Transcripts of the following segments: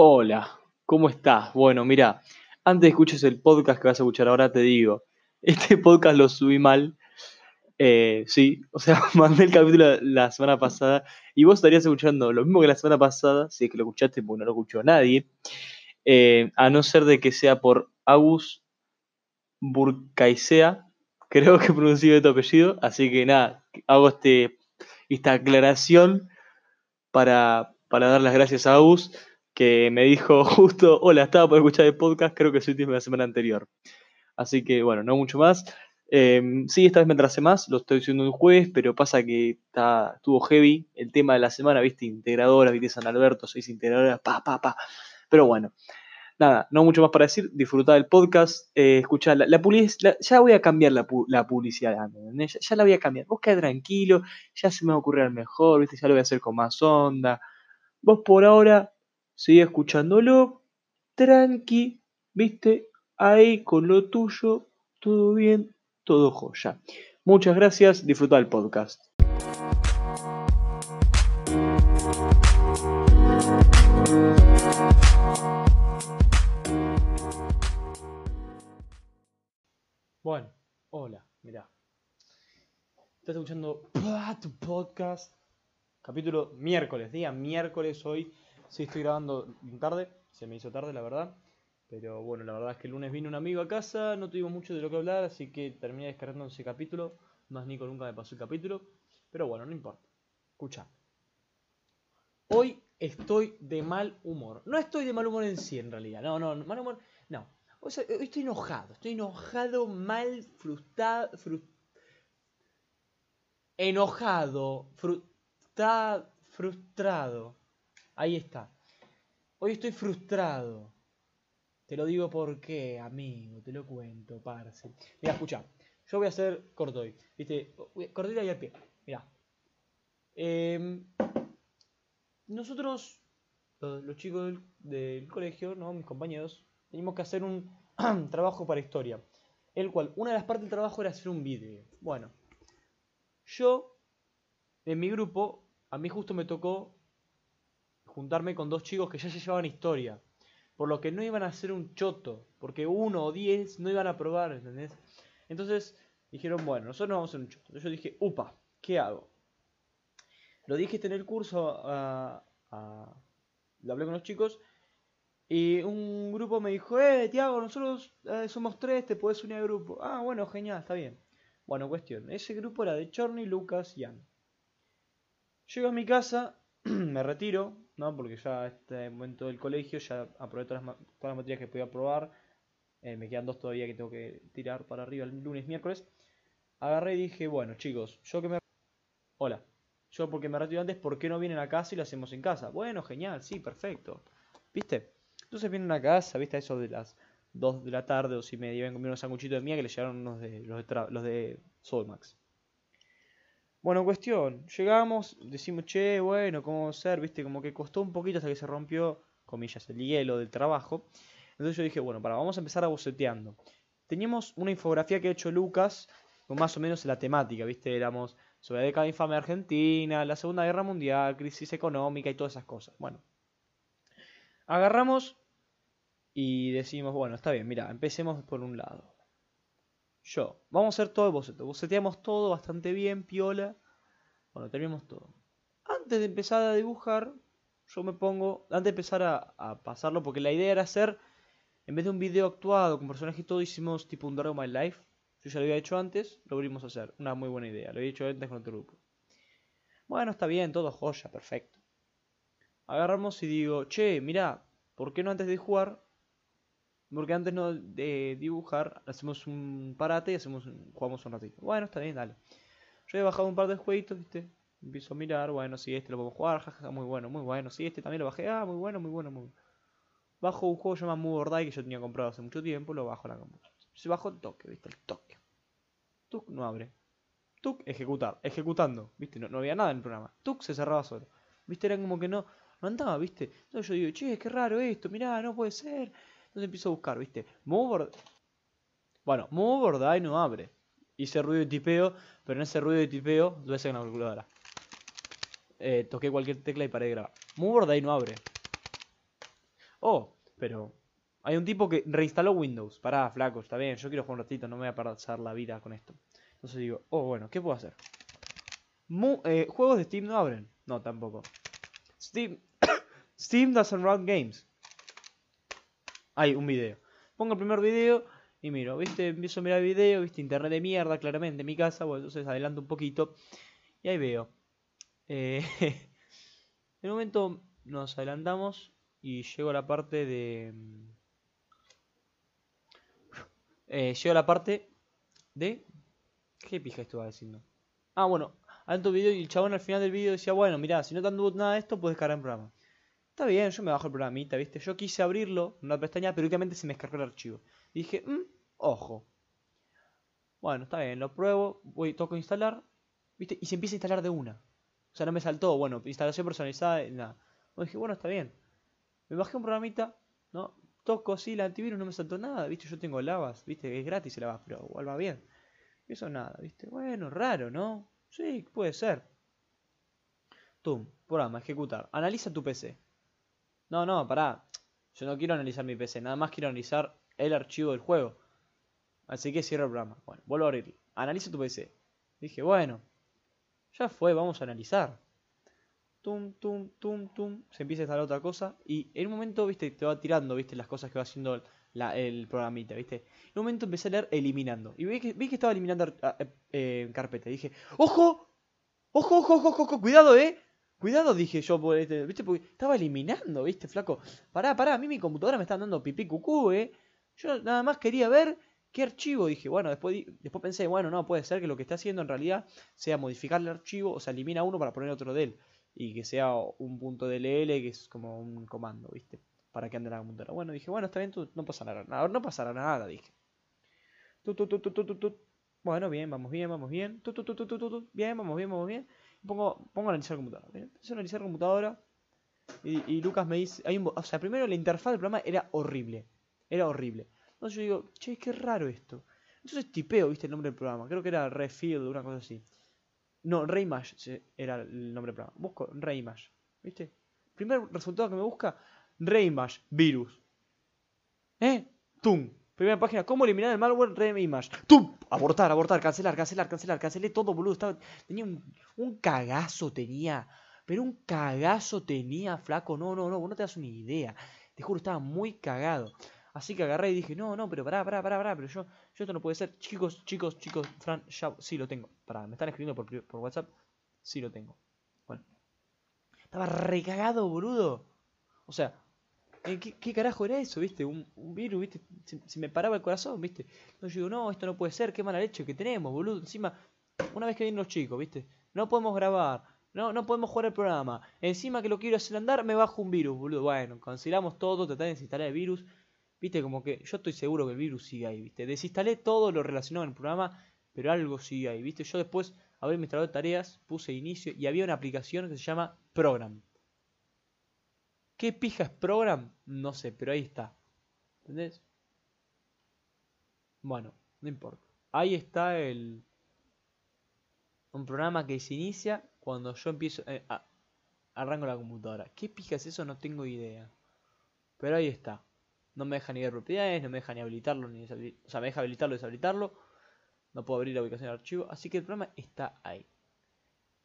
Hola, ¿cómo estás? Bueno, mira, antes de escuches el podcast que vas a escuchar ahora, te digo, este podcast lo subí mal. Eh, sí, o sea, mandé el capítulo la semana pasada y vos estarías escuchando lo mismo que la semana pasada, si es que lo escuchaste, porque no lo escuchó nadie, eh, a no ser de que sea por Agus Burkaisea, creo que pronuncié tu apellido, así que nada, hago este, esta aclaración para, para dar las gracias a Agus que me dijo justo, hola, estaba por escuchar el podcast, creo que soy de la semana anterior. Así que bueno, no mucho más. Em, sí, esta vez me atrasé más, lo estoy haciendo un jueves, pero pasa que está, estuvo heavy el tema de la semana, viste, integradora, viste, San Alberto, seis integradoras, pa, pa, pa. Pero bueno, nada, no mucho más para decir, disfrutar del podcast, eh, escuchar la, publicidad, ya voy a cambiar la, publicidad, ya, ya, la voy a cambiar, vos quedá tranquilo, ya se me va a ocurrir mejor, viste, ya lo voy a hacer con más onda. Vos por ahora seguí escuchándolo, tranqui, viste, ahí con lo tuyo, todo bien, todo joya. Muchas gracias, disfruta el podcast. Bueno, hola, mirá. Estás escuchando tu podcast, capítulo miércoles, día miércoles hoy, Sí, estoy grabando tarde, se me hizo tarde la verdad. Pero bueno, la verdad es que el lunes vino un amigo a casa, no tuvimos mucho de lo que hablar, así que terminé descargando ese capítulo. Más Nico nunca me pasó el capítulo. Pero bueno, no importa. Escucha. Hoy estoy de mal humor. No estoy de mal humor en sí, en realidad. No, no, mal humor. No. hoy estoy enojado. Estoy enojado, mal, frustrado. enojado. Frustrado. Frustrado. Ahí está. Hoy estoy frustrado. Te lo digo porque, amigo, te lo cuento, parce. Mira, escucha. Yo voy a hacer corto hoy. ¿Viste? Cortita y al pie. Mira. Em, nosotros, los, chicos del, colegio, ¿no? mis compañeros, teníamos que hacer un trabajo para historia. El cual, una de las partes del trabajo era hacer un vídeo. Bueno, yo, en mi grupo, a mí justo me tocó juntarme con dos chicos que ya se llevaban historia. Por lo que no iban a hacer un choto. Porque uno o diez no iban a probar. Entonces dijeron, bueno, nosotros no vamos a hacer un choto. Yo dije, upa, ¿qué hago? Lo dije en el curso, lo hablé con los chicos. Y un grupo me dijo, eh, Tiago, nosotros eh, somos tres, te puedes unir al grupo. Ah, bueno, genial, está bien. Bueno, cuestión. Ese grupo era de Chorny, Lucas y Ann. Llego a mi casa, me retiro, ¿no? Porque ya este momento del colegio ya aprobé todas las, materias que podía probar. Eh, me quedan dos todavía que tengo que tirar para arriba el lunes, miércoles. Agarré y dije, bueno, chicos, yo que me... Hola. Yo porque me retiro antes, ¿por qué no vienen a casa y lo hacemos en casa? Bueno, genial, sí, perfecto. ¿Viste? Entonces vienen a casa, ¿viste? Eso de las 2 de la tarde, o si me iban a comer unos sanguchitos de mía que le llegaron unos de los de, los de Soulmax. Bueno, cuestión, llegamos, decimos, che, bueno, ¿cómo ser? Viste, como que costó un poquito hasta que se rompió, comillas, el hielo del trabajo. Entonces yo dije, bueno, para, vamos a empezar a boceteando. Teníamos una infografía que ha hecho Lucas, con más o menos la temática, viste, éramos sobre la década infame Argentina, la Segunda Guerra Mundial, crisis económica y todas esas cosas. Bueno, agarramos y decimos, bueno, está bien, mira, empecemos por un lado yo. Vamos a hacer todo el boceto. Boceteamos todo bastante bien, piola. Bueno, terminamos todo. Antes de empezar a dibujar, yo me pongo, antes de empezar a, pasarlo, porque la idea era hacer, en vez de un video actuado con personajes y todo, hicimos tipo un Dragon My Life. Yo ya lo había hecho antes, lo volvimos a hacer. Una muy buena idea, lo había hecho antes con otro grupo. Bueno, está bien, todo joya, perfecto. Agarramos y digo, che, mira, ¿por qué no antes de jugar porque antes no de dibujar, hacemos un parate y hacemos jugamos un ratito. Bueno, está bien, dale. Yo he bajado un par de jueguitos, ¿viste? Empiezo a mirar, bueno, si este lo podemos jugar, jajaja, muy bueno, muy bueno. Si este también lo bajé, ah, muy bueno, muy bueno, muy bueno. Bajo un juego llamado Move or Die que yo tenía comprado hace mucho tiempo, lo bajo a la computadora. Se bajó el toque, ¿viste? El toque. Tuk no abre. Tuk ejecutar, ejecutando, ¿viste? No, no había nada en el programa. Tuk se cerraba solo. ¿Viste? Era como que no, no andaba, ¿viste? Entonces yo digo, che, qué raro esto, mirá, no puede ser. Entonces empiezo a buscar, ¿viste? Move Bueno, Move or Die no abre. Hice ruido de tipeo, pero en ese ruido de tipeo, lo hice en la calculadora. Eh, toqué cualquier tecla y paré de grabar. Move or Die no abre. Oh, pero hay un tipo que reinstaló Windows. Pará, flaco, está bien, yo quiero jugar un ratito, no me voy a pasar la vida con esto. Entonces digo, oh, bueno, ¿qué puedo hacer? Eh, juegos de Steam no abren. No, tampoco. Steam, Steam doesn't run games. Hay un video. Pongo el primer video y miro, ¿viste? Empiezo a mirar el video, ¿viste? Internet de mierda, claramente, en mi casa. Bueno, entonces adelanto un poquito. Y ahí veo. Eh, en momento nos adelantamos y llego a la parte de... Mm, eh, llego a la parte de... ¿Qué pija estuve diciendo? Ah, bueno, alto video y el chabón al final del video decía, bueno, mira, si no te han nada de esto, puedes cargar el programa. Está bien, yo me bajo el programita, ¿viste? Yo quise abrirlo en una pestaña, pero últimamente se me descargó el archivo. Y dije, mmm, ojo. Bueno, está bien, lo pruebo, voy, toco instalar, ¿viste? Y se empieza a instalar de una. O sea, no me saltó, bueno, instalación personalizada, nada. Y dije, bueno, está bien. Me bajé un programita, ¿no? Toco así el antivirus, no me saltó nada, ¿viste? Yo tengo lavas, ¿viste? Es gratis el lavas, pero igual va bien. Eso nada, ¿viste? Bueno, raro, ¿no? Sí, puede ser. Tum, programa, ejecutar. Analiza tu PC. No, no, pará. Yo no quiero analizar mi PC, nada más quiero analizar el archivo del juego. Así que cierro el programa. Bueno, vuelvo a abrirlo. Analiza tu PC. Dije, bueno, ya fue, vamos a analizar. Tum, tum, tum, tum. Se empieza a instalar otra cosa. Y en un momento, viste, te va tirando, viste, las cosas que va haciendo el programita, viste. En un momento empecé a leer eliminando. Y vi que, estaba eliminando uh, eh, carpeta. Dije, ¡ojo! ¡Ojo, ojo, ojo, ojo! ¡Cuidado, eh! Cuidado, dije yo, este, ¿viste? Porque estaba eliminando, ¿viste, flaco? Pará, pará, a mí mi computadora me está dando pipí cucú, ¿eh? Yo nada más quería ver qué archivo. Dije, bueno, después, después pensé, bueno, no, puede ser que lo que está haciendo en realidad sea modificar el archivo, o sea, elimina uno para poner otro de él. Y que sea un punto DLL, que es como un comando, ¿viste? Para que ande la computadora. Bueno, dije, bueno, está bien, no pasará nada. No pasará nada, dije. Bueno, bien, vamos bien, vamos bien. Bien, vamos bien, vamos bien pongo, pongo a analizar computadora. Empiezo a analizar computadora y, Lucas me dice, hay un, o sea, primero la interfaz del programa era horrible, era horrible. Entonces yo digo, che, qué raro esto. Entonces tipeo, viste, el nombre del programa, creo que era Refield, una cosa así. No, Reimage era el nombre del programa. Busco Reimage, viste. Primer resultado que me busca, Reimage, virus. ¿Eh? Tum. Primera página, ¿cómo eliminar el malware Reimage? ¡Tum! Abortar, abortar, cancelar, cancelar, cancelar, cancelé todo, boludo. Tenía un, cagazo, tenía. Pero un cagazo tenía, flaco. No, no, no, no te das una idea. Te juro, estaba muy cagado. Así que agarré y dije, no, no, pero pará, pará, pará, pará, pero yo, yo esto no puede ser. Chicos, chicos, chicos, Fran, ya, sí lo tengo. Pará, me están escribiendo por, por WhatsApp. Sí lo tengo. Bueno. Estaba recagado, boludo. O sea, eh, ¿qué, carajo era eso, viste? Un, virus, viste, se, me paraba el corazón, viste. Entonces yo digo, no, esto no puede ser, qué mala leche que tenemos, boludo. Encima, una vez que vienen los chicos, viste, no podemos grabar, no, no podemos jugar el programa. Encima que lo quiero hacer andar, me bajo un virus, boludo. Bueno, cancelamos todo, traté de desinstalar el virus. Viste, como que yo estoy seguro que el virus sigue ahí, viste. Desinstalé todo lo relacionado en el programa, pero algo sigue ahí, viste. Yo después abrí mi instalador de tareas, puse inicio y había una aplicación que se llama Program. ¿Qué pija es program? No sé, pero ahí está. ¿Entendés? Bueno, no importa. Ahí está el... Un programa que se inicia cuando yo empiezo... Eh, a, arranco la computadora. ¿Qué pija es eso? No tengo idea. Pero ahí está. No me deja ni ver propiedades, no me deja ni habilitarlo, ni deshabilitarlo. O sea, me deja habilitarlo, deshabilitarlo. No puedo abrir la ubicación del archivo. Así que el programa está ahí.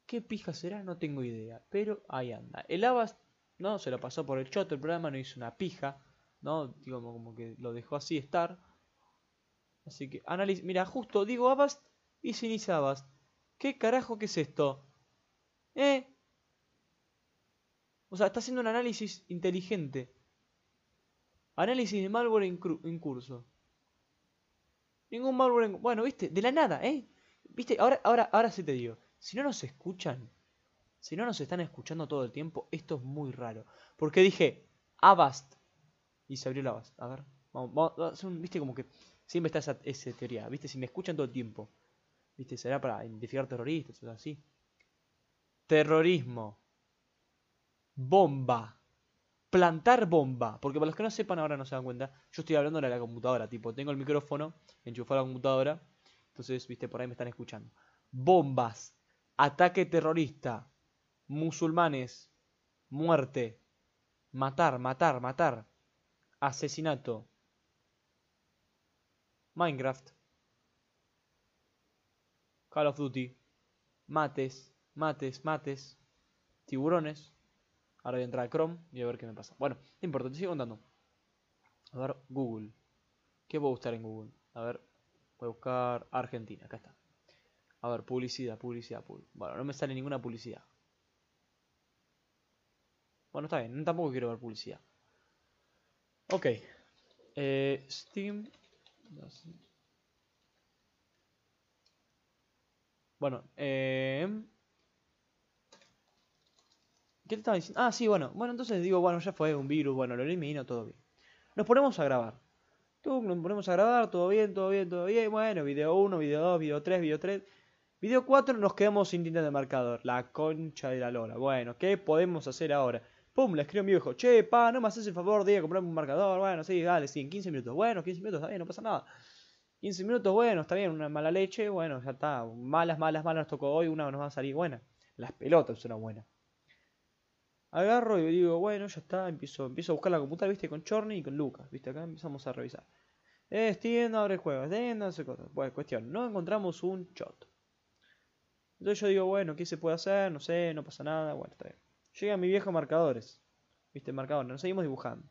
¿Qué pija será? No tengo idea. Pero ahí anda. El Avast ¿no? Se lo pasó por el choto el programa, no hizo una pija, ¿no? Digo, como que lo dejó así estar. Así que, análisis, mira, justo digo Avast y se inicia. ¿Qué carajo que es esto? ¿Eh? O sea, está haciendo un análisis inteligente. Análisis de malware en, curso. Ningún malware en... Bueno, viste, de la nada, ¿eh? Viste, ahora, ahora, ahora sí te digo. Si no nos escuchan, si no nos están escuchando todo el tiempo, esto es muy raro. Porque dije, Avast. Y se abrió la Avast. A ver, vamos, viste como que siempre está esa, esa, teoría. Viste, si me escuchan todo el tiempo. Viste, será para identificar terroristas o así. Terrorismo. Bomba. Plantar bomba. Porque para los que no sepan ahora no se dan cuenta. Yo estoy hablando de la computadora. Tipo, tengo el micrófono enchufado a la computadora. Entonces, viste, por ahí me están escuchando. Bombas. Ataque terrorista musulmanes, muerte, matar, matar, matar. asesinato, Minecraft, Call of Duty, mates, mates, mates, tiburones. Ahora voy a entrar a Chrome y a ver qué me pasa. Bueno, no importa, sigo contando. A ver, Google. ¿Qué puedo buscar en Google? A ver, voy a buscar Argentina, acá está. A ver, publicidad, publicidad, publicidad. Bueno, no me sale ninguna publicidad. Bueno, está bien, tampoco quiero ver publicidad. Ok. Eh, Steam. Bueno, eh... ¿Qué te estaba diciendo? Ah, sí, bueno. Bueno, entonces digo, bueno, ya fue un virus, bueno, lo elimino, todo bien. Nos ponemos a grabar. Nos ponemos a grabar, todo bien, todo bien, todo bien. Bueno, video 1, video 2, video 3, video 3. Video 4 nos quedamos sin tinta de marcador. La concha de la lora. Bueno, ¿qué podemos hacer ahora? Pum, le escribo a mi viejo. Che, pa, no me haces el favor de comprarme un marcador. Bueno, sí, dale, sí, en 15 minutos. Bueno, 15 minutos, está bien, no pasa nada. 15 minutos, bueno, está bien, una mala leche, bueno, ya está. Malas, malas, malas nos tocó hoy, una nos va a salir buena. Las pelotas son buena. Agarro y digo, bueno, ya está, empiezo, empiezo a buscar la computadora, viste, con Chorny y con Lucas, viste, acá empezamos a revisar. Tienda, abre juegos, tienda, hace cosas. Bueno, cuestión, no encontramos un shot. Entonces yo digo, bueno, ¿qué se puede hacer? No sé, no pasa nada, bueno, está bien. Llega mi viejo marcadores, viste, marcadores, nos seguimos dibujando.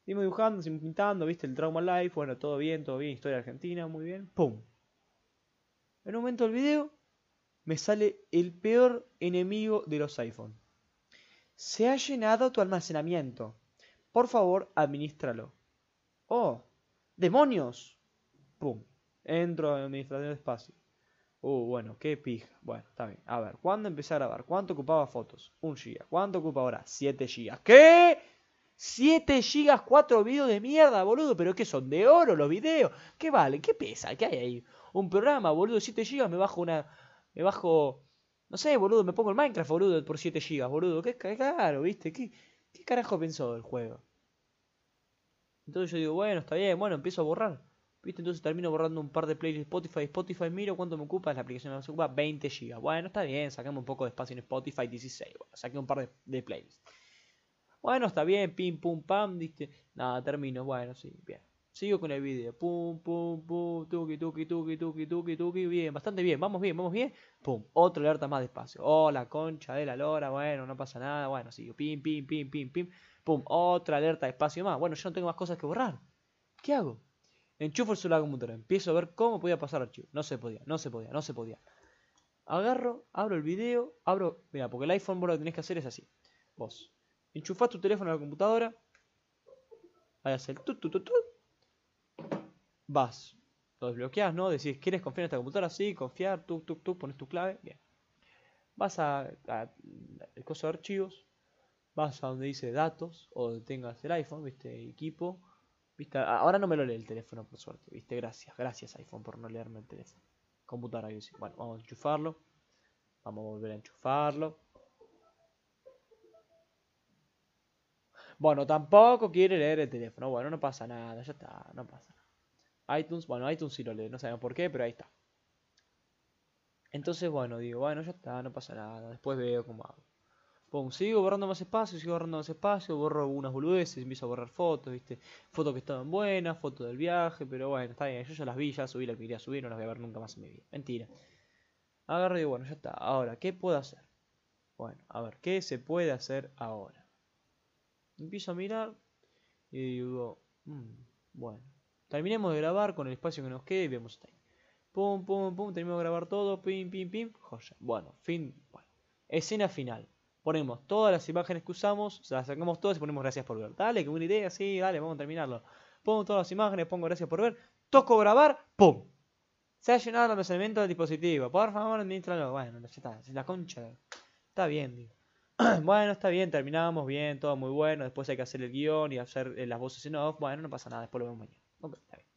Seguimos dibujando, seguimos pintando, viste, el Trauma Life, bueno, todo bien, todo bien, historia argentina, muy bien, ¡pum! En un momento del video, me sale el peor enemigo de los iPhone. Se ha llenado tu almacenamiento. Por favor, administralo. ¡Oh! ¡Demonios! ¡Pum! Entro en administración de espacio. Uh, bueno, qué pija. Bueno, está bien. A ver, ¿cuándo empecé a grabar? ¿Cuánto ocupaba fotos? Un giga. ¿Cuánto ocupa ahora? 7 gigas. ¿Qué? 7 gigas, 4 videos de mierda, boludo. ¿Pero qué son? ¿De oro los videos? ¿Qué vale? ¿Qué pesa? ¿Qué hay ahí? Un programa, boludo, 7 gigas, me bajo una... Me bajo... No sé, boludo, me pongo el Minecraft, boludo, por 7 gigas, boludo. Qué caro, ¿viste? ¿Qué, ¿Qué carajo pensó del juego? Entonces yo digo, bueno, está bien, bueno, empiezo a borrar. ¿Viste? Entonces termino borrando un par de playlists Spotify. Spotify miro cuánto me ocupa. La aplicación me ocupa 20 GB. Bueno, está bien, sacamos un poco de espacio en Spotify 16. Bueno, saqué un par de, playlists. Bueno, está bien, pim, pum, pam, ¿viste? Nada, termino. Bueno, sí, bien. Sigo con el video. Pum, pum, pum, tuki, tuki, tuki, tuki, tuki, tuki. Bien, bastante bien. Vamos bien, vamos bien. Pum, otro alerta más despacio. Oh, la concha de la lora. Bueno, no pasa nada. Bueno, sigo. Pim, pim, pim, pim, pim. Pum, otra alerta despacio más. Bueno, yo no tengo más cosas que borrar. ¿Qué hago? Enchufo el celular la computadora. Empiezo a ver cómo podía pasar archivo. No se podía, no se podía, no se podía. Agarro, abro el video, abro. Mira, porque el iPhone vos lo que tenés que hacer es así. Vos enchufás tu teléfono a la computadora. Ahí hace el tut, tut, tut, Vas. Lo desbloqueas, ¿no? Decís, ¿quieres confiar en esta computadora? Sí, confiar, tuk, tuk, tuk, pones tu clave. Bien. Vas a, el coso de archivos. Vas a donde dice datos o donde tengas el iPhone, viste, equipo Ahora no me lo lee el teléfono, por suerte. ¿Viste? Gracias, gracias iPhone por no leerme el teléfono. Computadora, Bueno, vamos a enchufarlo. Vamos a volver a enchufarlo. Bueno, tampoco quiere leer el teléfono. Bueno, no pasa nada, ya está, no pasa nada. iTunes, bueno, iTunes sí lo lee, no sabemos por qué, pero ahí está. Entonces, bueno, digo, bueno, ya está, no pasa nada. Después veo cómo hago sigo borrando más espacio, sigo borrando más espacio, borro algunas boludeces, empiezo a borrar fotos, ¿viste? Fotos que estaban buenas, fotos del viaje, pero bueno, está bien, yo ya las vi, ya subí la que quería subir, no las voy a ver nunca más en mi vida. Mentira. Agarro y bueno, ya está. Ahora, ¿qué puedo hacer? Bueno, a ver, ¿qué se puede hacer ahora? Empiezo a mirar y digo, mm, bueno, terminemos de grabar con el espacio que nos quede y vemos ahí. Pum, pum, pum, terminamos de grabar todo, pim, pim, pim, joya. Bueno, fin, bueno. Escena final ponemos todas las imágenes que usamos, o las sacamos todas y ponemos gracias por ver. Dale, que buena idea, sí, dale, vamos a terminarlo. Pongo todas las imágenes, pongo gracias por ver, toco grabar, ¡pum! Se ha llenado el almacenamiento del dispositivo. Por favor, administralo. Bueno, ya está, es la concha. Está bien, digo. bueno, está bien, terminamos bien, todo muy bueno. Después hay que hacer el guion y hacer eh, las voces en off. Bueno, no pasa nada, después lo vemos mañana. está bien.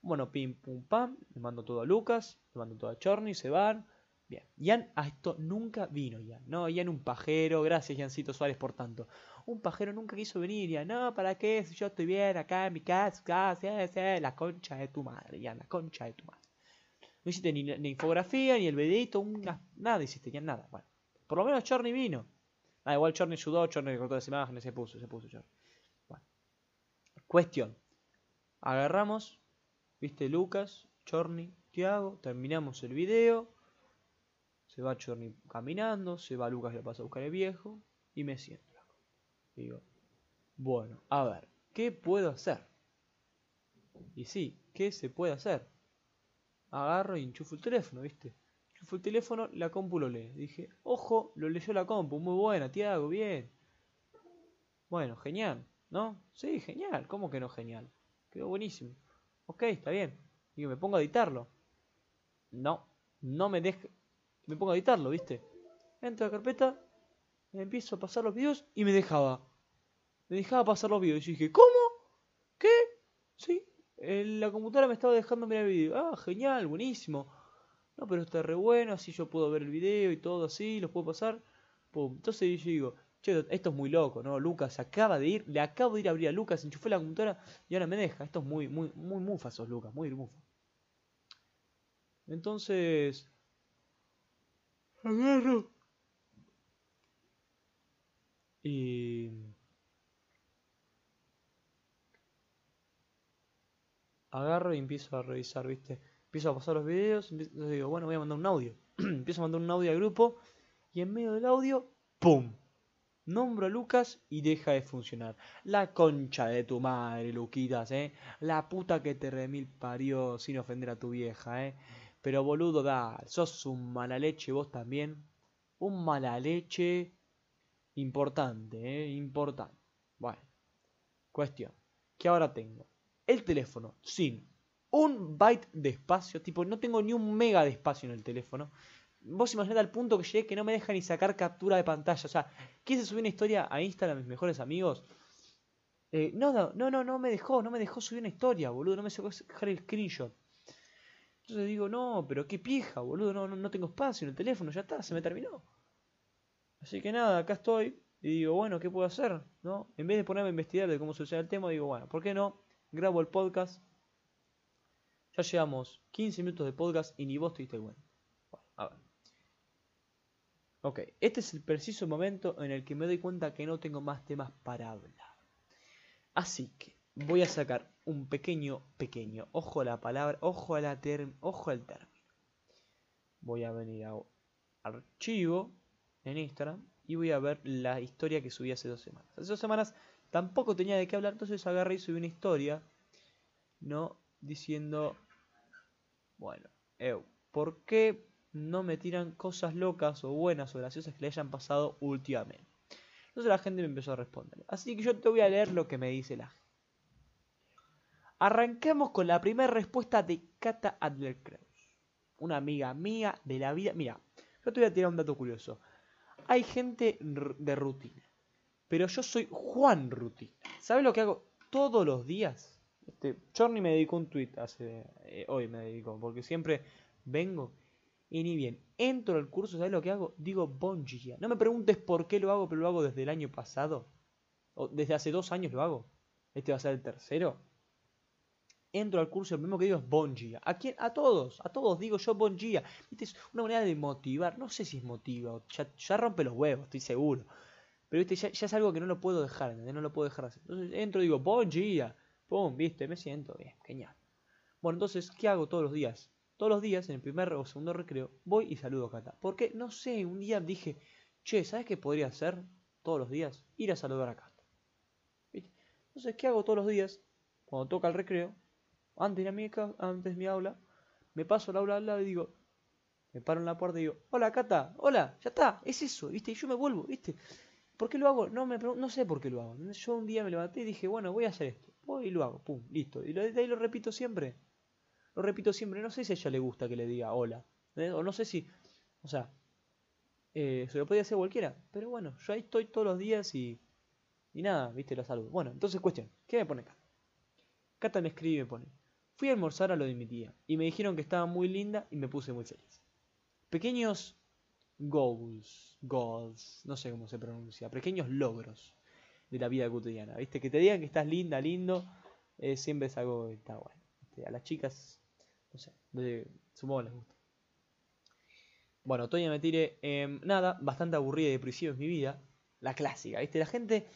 Bueno, pim, pum, pam. Le mando todo a Lucas, le mando todo a Chorny, se van. Bien, Ian a esto nunca vino, Ian. No, Ian un pajero, gracias Iancito Suárez por tanto. Un pajero nunca quiso venir, Ian. No, ¿para qué? Si yo estoy bien acá en mi casa, la concha de tu madre, Ian, la concha de tu madre. No hiciste ni la infografía, ni el videito, nada hiciste, Ian, nada. Bueno, por lo menos Chorny vino. Ah, igual Chorny ayudó, Chorny cortó las imágenes, se puso, se puso Chorny. Bueno. Cuestión. Agarramos, viste, Lucas, Chorny, Tiago, terminamos el video. Se va Chorny caminando, se va Lucas, le pasa a buscar el viejo y me siento. Digo, bueno, a ver, ¿qué puedo hacer? Y sí, ¿qué se puede hacer? Agarro y enchufo el teléfono, ¿viste? Enchufo el teléfono, la compu lo lee. Dije, ojo, lo leyó la compu, muy buena, Tiago, bien. Bueno, genial, ¿no? Sí, genial, ¿cómo que no genial? Quedó buenísimo. Ok, está bien. Digo, me pongo a editarlo. No, no me deja. Me pongo a editarlo, ¿viste? Entro a la carpeta, empiezo a pasar los videos y me dejaba. Me dejaba pasar los videos. Y dije, ¿cómo? ¿Qué? Sí, la computadora me estaba dejando mirar el video. Ah, genial, buenísimo. No, pero está re bueno, así yo puedo ver el video y todo así, los puedo pasar. Pum. Entonces yo digo, che, esto es muy loco, ¿no? Lucas acaba de ir, le acabo de ir a abrir a Lucas, enchufé la computadora y ahora me deja. Esto es muy, muy, muy mufa sos, Lucas, muy mufa. Entonces, agarro. Y... Agarro y empiezo a revisar, ¿viste? Empiezo a pasar los videos, digo, bueno, voy a mandar un audio. empiezo a mandar un audio al grupo y en medio del audio, ¡pum! Nombro a Lucas y deja de funcionar. La concha de tu madre, Luquitas, ¿eh? La puta que te remil parió sin ofender a tu vieja, ¿eh? Pero boludo, da, sos un mala leche vos también. Un mala leche importante, ¿eh? Importante. Bueno, cuestión. ¿Qué ahora tengo? El teléfono sin un byte de espacio, tipo, no tengo ni un mega de espacio en el teléfono. Vos imaginate al punto que llegué que no me deja ni sacar captura de pantalla. O sea, quise subir una historia a Instagram a mis mejores amigos. Eh, no, no, no, no me dejó, no me dejó subir una historia, boludo, no me dejó dejar el screenshot. Entonces digo, no, pero qué pija, boludo, no, no, tengo espacio en el teléfono, ya está, se me terminó. Así que nada, acá estoy y digo, bueno, ¿qué puedo hacer? ¿No? En vez de ponerme a investigar de cómo sucede el tema, digo, bueno, ¿por qué no? Grabo el podcast. Ya llevamos 15 minutos de podcast y ni vos te diste cuenta. Bueno, a ver. Ok, este es el preciso momento en el que me doy cuenta que no tengo más temas para hablar. Así que voy a sacar un pequeño, pequeño, ojo a la palabra, ojo, a la ojo al término. Voy a venir a archivo en Instagram y voy a ver la historia que subí hace dos semanas. Hace dos semanas tampoco tenía de qué hablar, entonces agarré y subí una historia, ¿no? Diciendo, bueno, ¿por qué no me tiran cosas locas o buenas o graciosas que le hayan pasado últimamente? Entonces la gente me empezó a responder. Así que yo te voy a leer lo que me dice la gente. Arrancamos con la primera respuesta de Kata Adler-Kraus, una amiga mía de la vida. Mira, yo te voy a tirar un dato curioso. Hay gente de rutina, pero yo soy Juan Rutina. ¿Sabes lo que hago todos los días? Este, Chorny me dedicó un tweet hace, eh, hoy me dedicó, porque siempre vengo y ni bien entro al curso, ¿sabes lo que hago? Digo Bongia. No me preguntes por qué lo hago, pero lo hago desde el año pasado. O desde hace dos años lo hago. Este va a ser el tercero entro al curso, lo primero que digo es Bongia. ¿A quién? A todos, a todos digo yo Bongia. ¿Viste? Es una manera de motivar, no sé si es motiva, ya, rompe los huevos, estoy seguro. Pero ¿viste? Ya, es algo que no lo puedo dejar, No lo puedo dejar hacer. Entonces entro y digo Bongia. Pum, viste, me siento bien, genial. Bueno, entonces, ¿qué hago todos los días? Todos los días, en el primer o segundo recreo, voy y saludo a Cata. Porque, no sé, un día dije, che, ¿sabes qué podría hacer todos los días? Ir a saludar a Cata. ¿Viste? Entonces, ¿qué hago todos los días? Cuando toca el recreo, antes de mi, antes mi aula, me paso al aula al lado y digo, me paro en la puerta y digo, hola Cata, hola, ya está, es eso, ¿viste? Y yo me vuelvo, ¿viste? ¿Por qué lo hago? No, me no sé por qué lo hago. Yo un día me levanté y dije, bueno, voy a hacer esto. Voy y lo hago, pum, listo. Y de ahí lo repito siempre. Lo repito siempre. No sé si a ella le gusta que le diga hola. ¿eh? O no sé si, o sea, eh, se lo podía hacer cualquiera. Pero bueno, yo ahí estoy todos los días y, y nada, ¿viste? La salud. Bueno, entonces cuestión, ¿qué me pone acá? Cata me escribe y me pone, Fui a almorzar a lo de mi tía y me dijeron que estaba muy linda y me puse muy feliz. Pequeños goals, goals, no sé cómo se pronuncia, pequeños logros de la vida cotidiana. ¿Viste? Que te digan que estás linda, lindo, eh, siempre es algo que está bueno. A las chicas, no sé, supongo les gusta. Bueno, Toña me tire, nada, bastante aburrida y depresiva es mi vida. La clásica, ¿viste? La gente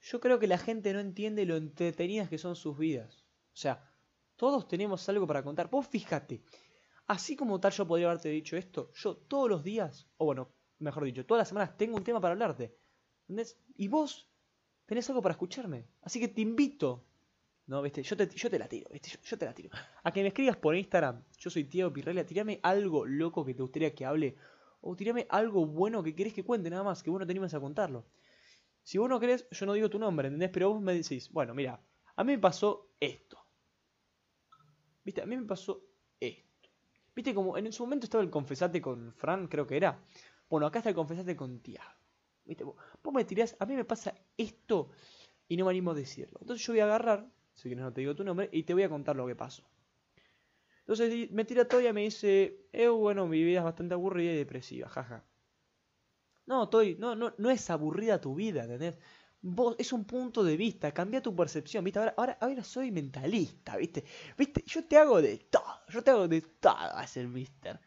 Yo creo que la gente no entiende lo entretenidas que son sus vidas. O sea, todos tenemos algo para contar. Vos fíjate, así como tal yo podría haberte dicho esto, yo todos los días, o bueno, mejor dicho, todas las semanas tengo un tema para hablarte. ¿Entendés? Y vos tenés algo para escucharme. Así que te invito. No, viste, yo te, yo te la tiro. Yo, te la tiro. A que me escribas por Instagram, yo soy Tiago Pirrelia, tirame algo loco que te gustaría que hable. O tirame algo bueno que querés que cuente, nada más, que vos no te a contarlo. Si vos no querés, yo no digo tu nombre, ¿entendés? Pero vos me decís, bueno, mira, a mí me pasó esto. ¿Viste? A mí me pasó esto. ¿Viste? Como en su momento estaba el confesate con Fran, creo que era. Bueno, acá está el confesate con Tiago. ¿Viste? Vos me tirás, a mí me pasa esto y no me animo a decirlo. Entonces yo voy a agarrar, si quieres no te digo tu nombre, y te voy a contar lo que pasó. Entonces me tira Toya y me dice, eh, bueno, mi vida es bastante aburrida y depresiva, jaja. No, Toy, no, no, no es aburrida tu vida, ¿entendés? Vos, es un punto de vista, cambia tu percepción, ¿viste? Ahora, ahora, ahora soy mentalista, ¿viste? ¿Viste? Yo te hago de todo, yo te hago de todo a ser mister.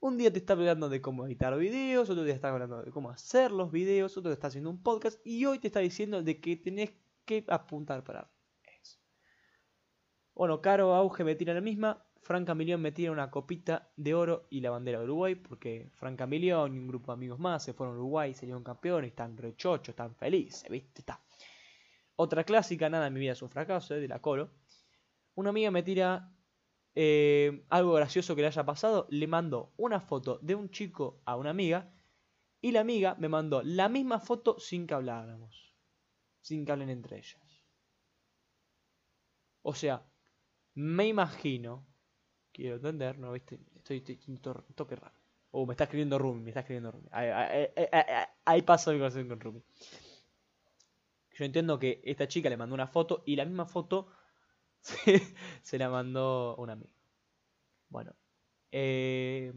Un día te está hablando de cómo editar videos, otro día está hablando de cómo hacer los videos, otro te está haciendo un podcast y hoy te está diciendo de que tenés que apuntar para eso. Bueno, Caro Auge me tira la misma, Fran Camilión me tira una copita de oro y la bandera de Uruguay, porque Fran Camilión y un grupo de amigos más se fueron a Uruguay, salieron campeones, están rechochos, están felices, ¿viste? Está. Otra clásica, nada en mi vida es un fracaso, ¿eh? de la Colo. Una amiga me tira eh, algo gracioso que le haya pasado, le mando una foto de un chico a una amiga y la amiga me mandó la misma foto sin que habláramos, sin que hablen entre ellas. O sea, me imagino, quiero entender, ¿no? ¿Viste? Estoy, estoy, toque raro. Oh, me está escribiendo Rumi, me está escribiendo Rumi. Ahí, paso mi conversación con Rumi. Yo entiendo que esta chica le mandó una foto y la misma foto se, la mandó un amigo. Bueno. Eh,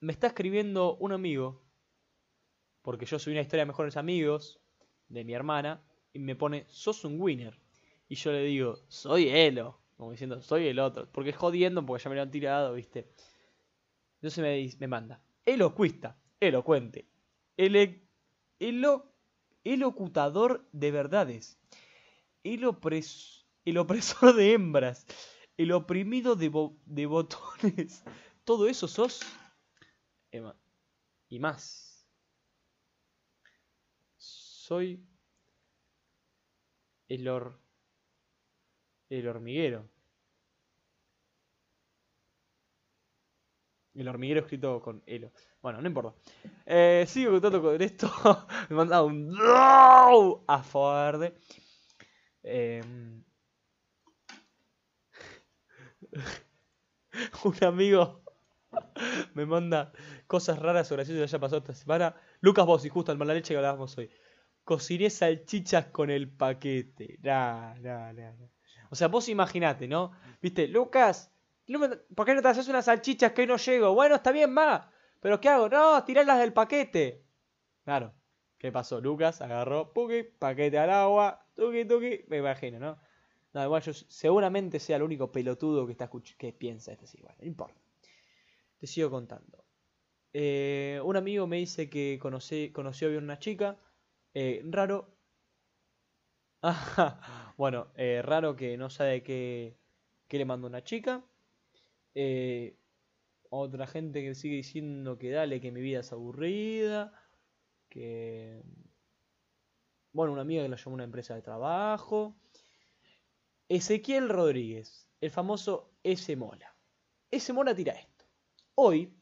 me está escribiendo un amigo. Porque yo subí una historia de mejores amigos de mi hermana. Y me pone, sos un winner. Y yo le digo, soy Elo. Como diciendo, soy el otro. Porque jodiendo, porque ya me lo han tirado, ¿viste? Entonces me, me manda, elocuista, elocuente, ele, elo, el locutador de verdades, el, el opresor de hembras, el oprimido de, de botones. Todo eso sos. Y más. Soy el, or, el hormiguero. El hormiguero escrito con elo. Bueno, no importa. Eh, sigo contando con esto. Me manda un a Ford. Em, un amigo me manda cosas raras o graciosas que haya pasado esta semana. Lucas Bossi, justo al mala leche que hablábamos hoy. Cociné salchichas con el paquete. Nah, nah, nah, O sea, vos imaginate, ¿no? Viste, Lucas, ¿Por qué no te haces unas salchichas que hoy no llego? Bueno, está bien, ma. ¿Pero qué hago? No, tirarlas del paquete. Claro. ¿Qué pasó? Lucas agarró, puki, paquete al agua, tuki, tuki. Me imagino, ¿no? No, igual yo seguramente sea el único pelotudo que, está que piensa esto así. Igual, no importa. Te sigo contando. Eh, un amigo me dice que conoció bien una chica. Eh, raro. bueno, eh, raro que no sabe qué, qué le mandó una chica. Eh, otra gente que sigue diciendo que dale, que mi vida es aburrida. Que. Bueno, una amiga que lo llamó una empresa de trabajo. Ezequiel Rodríguez, el famoso S. Mola. S. Mola tira esto. Hoy,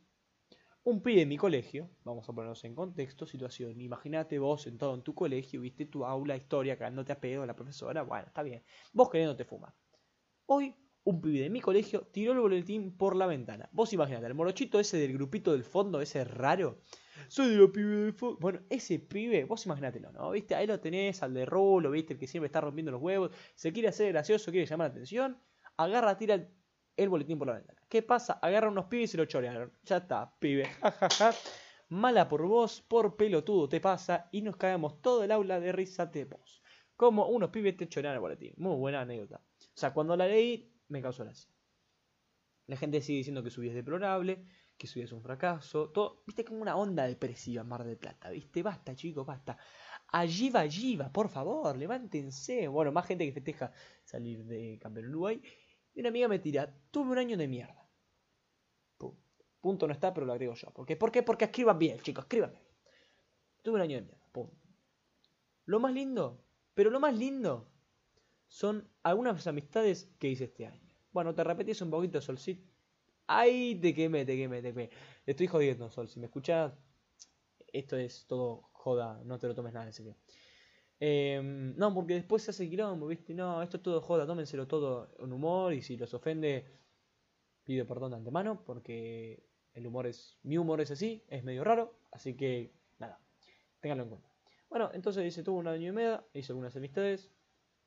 un pibe en mi colegio, vamos a ponernos en contexto, situación. Imagínate vos sentado en tu colegio, viste tu aula, historia, cagándote a pedo a la profesora. Bueno, está bien. Vos queriéndote fumar. Hoy un pibe de mi colegio tiró el boletín por la ventana. Vos imaginate, el morochito ese del grupito del fondo, ese raro. Soy de los pibes del fondo. Bueno, ese pibe, vos imagínatelo, ¿no? ¿Viste? Ahí lo tenés, al de rolo, ¿viste? El que siempre está rompiendo los huevos. Se quiere hacer gracioso, quiere llamar la atención. Agarra, tira el, boletín por la ventana. ¿Qué pasa? Agarra unos pibes y lo chorearon. Ya está, pibe. Mala por vos, por pelotudo te pasa. Y nos caemos todo el aula de risa de vos. Como unos pibes te chorean el boletín. Muy buena anécdota. O sea, cuando la leí, me causó gracia. La gente sigue diciendo que su vida es deplorable, que su vida es un fracaso. Todo, viste, como una onda depresiva en Mar del Plata, viste. Basta, chicos, basta. Allí va, allí va, por favor, levántense. Bueno, más gente que festeja salir de campeón Uruguay. Y una amiga me tira, tuve un año de mierda. Punto no está, pero lo agrego yo. ¿Por qué? ¿Por? Porque escriban bien, chicos, escriban bien. Tuve un año de mierda. Punto. Lo más lindo, pero lo más lindo, son algunas amistades que hice este año. Bueno, te repetís un poquito, Solcito. Ay, te quemé, te quemé, te quemé. Estoy jodiendo, Sol. Si me escuchas, esto es todo joda, no te lo tomes nada en serio. Em, no, porque después se hace quilombo, ¿viste? No, esto es todo joda, tómenselo todo en humor y si los ofende, pido perdón de antemano porque el humor es, mi humor es así, es medio raro, así que nada, ténganlo en cuenta. Bueno, entonces dice, tuvo un año y medio, hice algunas amistades,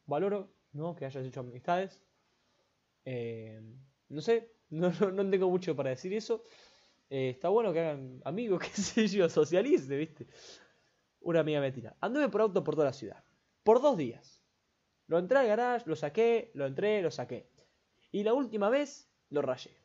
valoro, ¿no? Que hayas hecho amistades. Em, no sé, no, no, tengo mucho para decir eso. Eh, está bueno que hagan amigos, que se yo, socialice, ¿viste? Una amiga me tira. Anduve por auto por toda la ciudad. Por dos días. Lo entré al garage, lo saqué, lo entré, lo saqué. Y la última vez lo rayé.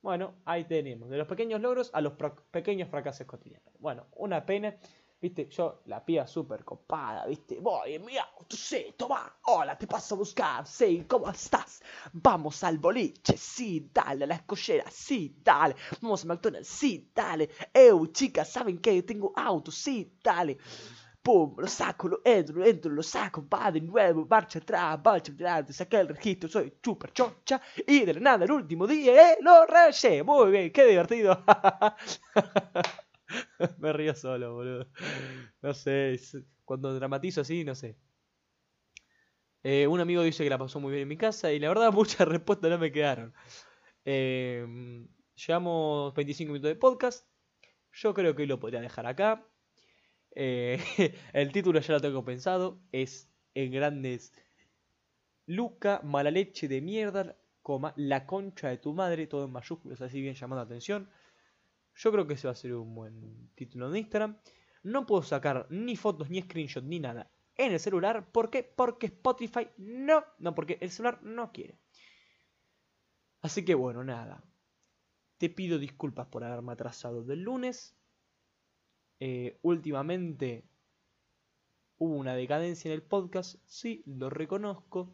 Bueno, ahí tenemos. De los pequeños logros a los pequeños fracasos cotidianos. Bueno, una pena. Viste, yo, la pía súper copada, viste, voy, mira, tú sé, toma, hola, te paso a buscar, sí, ¿cómo estás? Vamos al boliche, sí, dale, a la escollera, sí, dale, vamos a McDonald's, sí, dale, eu, chicas, ¿saben qué? Tengo auto, sí, dale. Pum, lo saco, lo entro, lo entro, lo saco, va de nuevo, marcha atrás, marcha adelante, saqué el registro, soy super chocha, y de la nada el último día, eh, lo rayé, muy bien, qué divertido. Me río solo, boludo. No sé, cuando dramatizo así, no sé. Eh, un amigo dice que la pasó muy bien en mi casa y la verdad muchas respuestas no me quedaron. Eh, llevamos 25 minutos de podcast. Yo creo que hoy lo podría dejar acá. Eh, el título ya lo tengo pensado. Es en grandes. Luca, mala leche de mierda, coma, la concha de tu madre, todo en mayúsculas, así bien llamando la atención. Yo creo que ese va a ser un buen título de Instagram. No puedo sacar ni fotos, ni screenshots, ni nada en el celular. ¿Por qué? Porque Spotify no. No, porque el celular no quiere. Así que bueno, nada. Te pido disculpas por haberme atrasado del lunes. Eh, últimamente hubo una decadencia en el podcast. Sí, lo reconozco.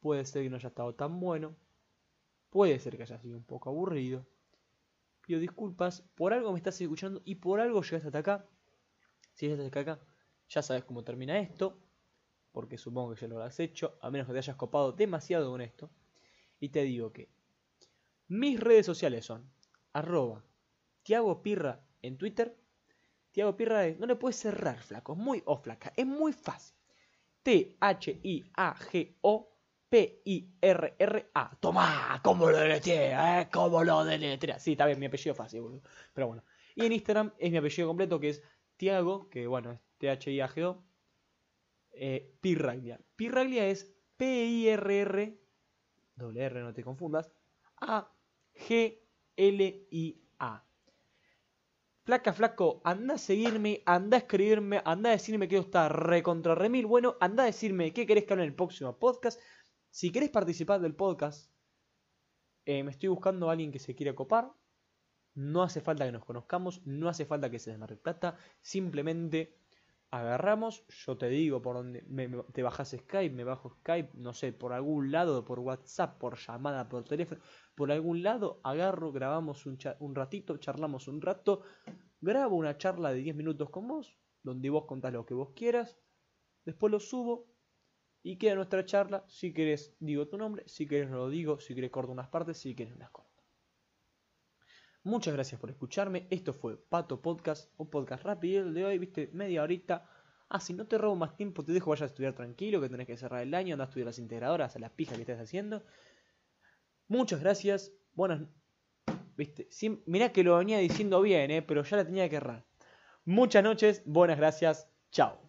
Puede ser que no haya estado tan bueno. Puede ser que haya sido un poco aburrido pido disculpas, por algo me estás escuchando y por algo llegaste hasta acá. Si llegaste hasta acá, ya sabes cómo termina esto, porque supongo que ya lo has hecho, a menos que te hayas copado demasiado con esto. Y te digo que mis redes sociales son arroba Tiago Pirra en Twitter. Tiago Pirra no le puedes cerrar, flaco, es muy o flaca, es muy fácil. T-H-I-A-G-O P-I-R-R-A. Tomá, ¿cómo lo deletrea? ¿Eh? ¿Cómo lo deletrea? Sí, está bien, mi apellido fácil, boludo. Pero bueno. Y en Instagram es mi apellido completo, que es Tiago, que bueno, es T-H-I-A-G-O. Eh, Pirraglia. Pirraglia es P-I-R-R, doble R, no te confundas, A-G-L-I-A. Flaca, flaco, anda a seguirme, anda a escribirme, anda a decirme que esto está recontra remil. Bueno, anda a decirme qué querés que hable en el próximo podcast. Si querés participar del podcast, eh, me estoy buscando a alguien que se quiera copar. No hace falta que nos conozcamos, no hace falta que se desmarque plata. Simplemente agarramos, yo te digo por dónde te bajas Skype, me bajo Skype, no sé, por algún lado, por WhatsApp, por llamada, por teléfono, por algún lado, agarro, grabamos un, un ratito, charlamos un rato, grabo una charla de 10 minutos con vos, donde vos contás lo que vos quieras, después lo subo, y queda nuestra charla. Si querés, digo tu nombre. Si querés, no lo digo. Si querés, corto unas partes. Si querés, unas corto. Muchas gracias por escucharme. Esto fue Pato Podcast. Un podcast rápido el de hoy. Viste, media horita. Ah, si no te robo más tiempo, te dejo vaya a estudiar tranquilo. Que tenés que cerrar el año. Anda a estudiar las integradoras. A las pijas que estés haciendo. Muchas gracias. Buenas. Viste, mirá que lo venía diciendo bien, eh, pero ya la tenía que errar. Muchas noches. Buenas gracias. Chao.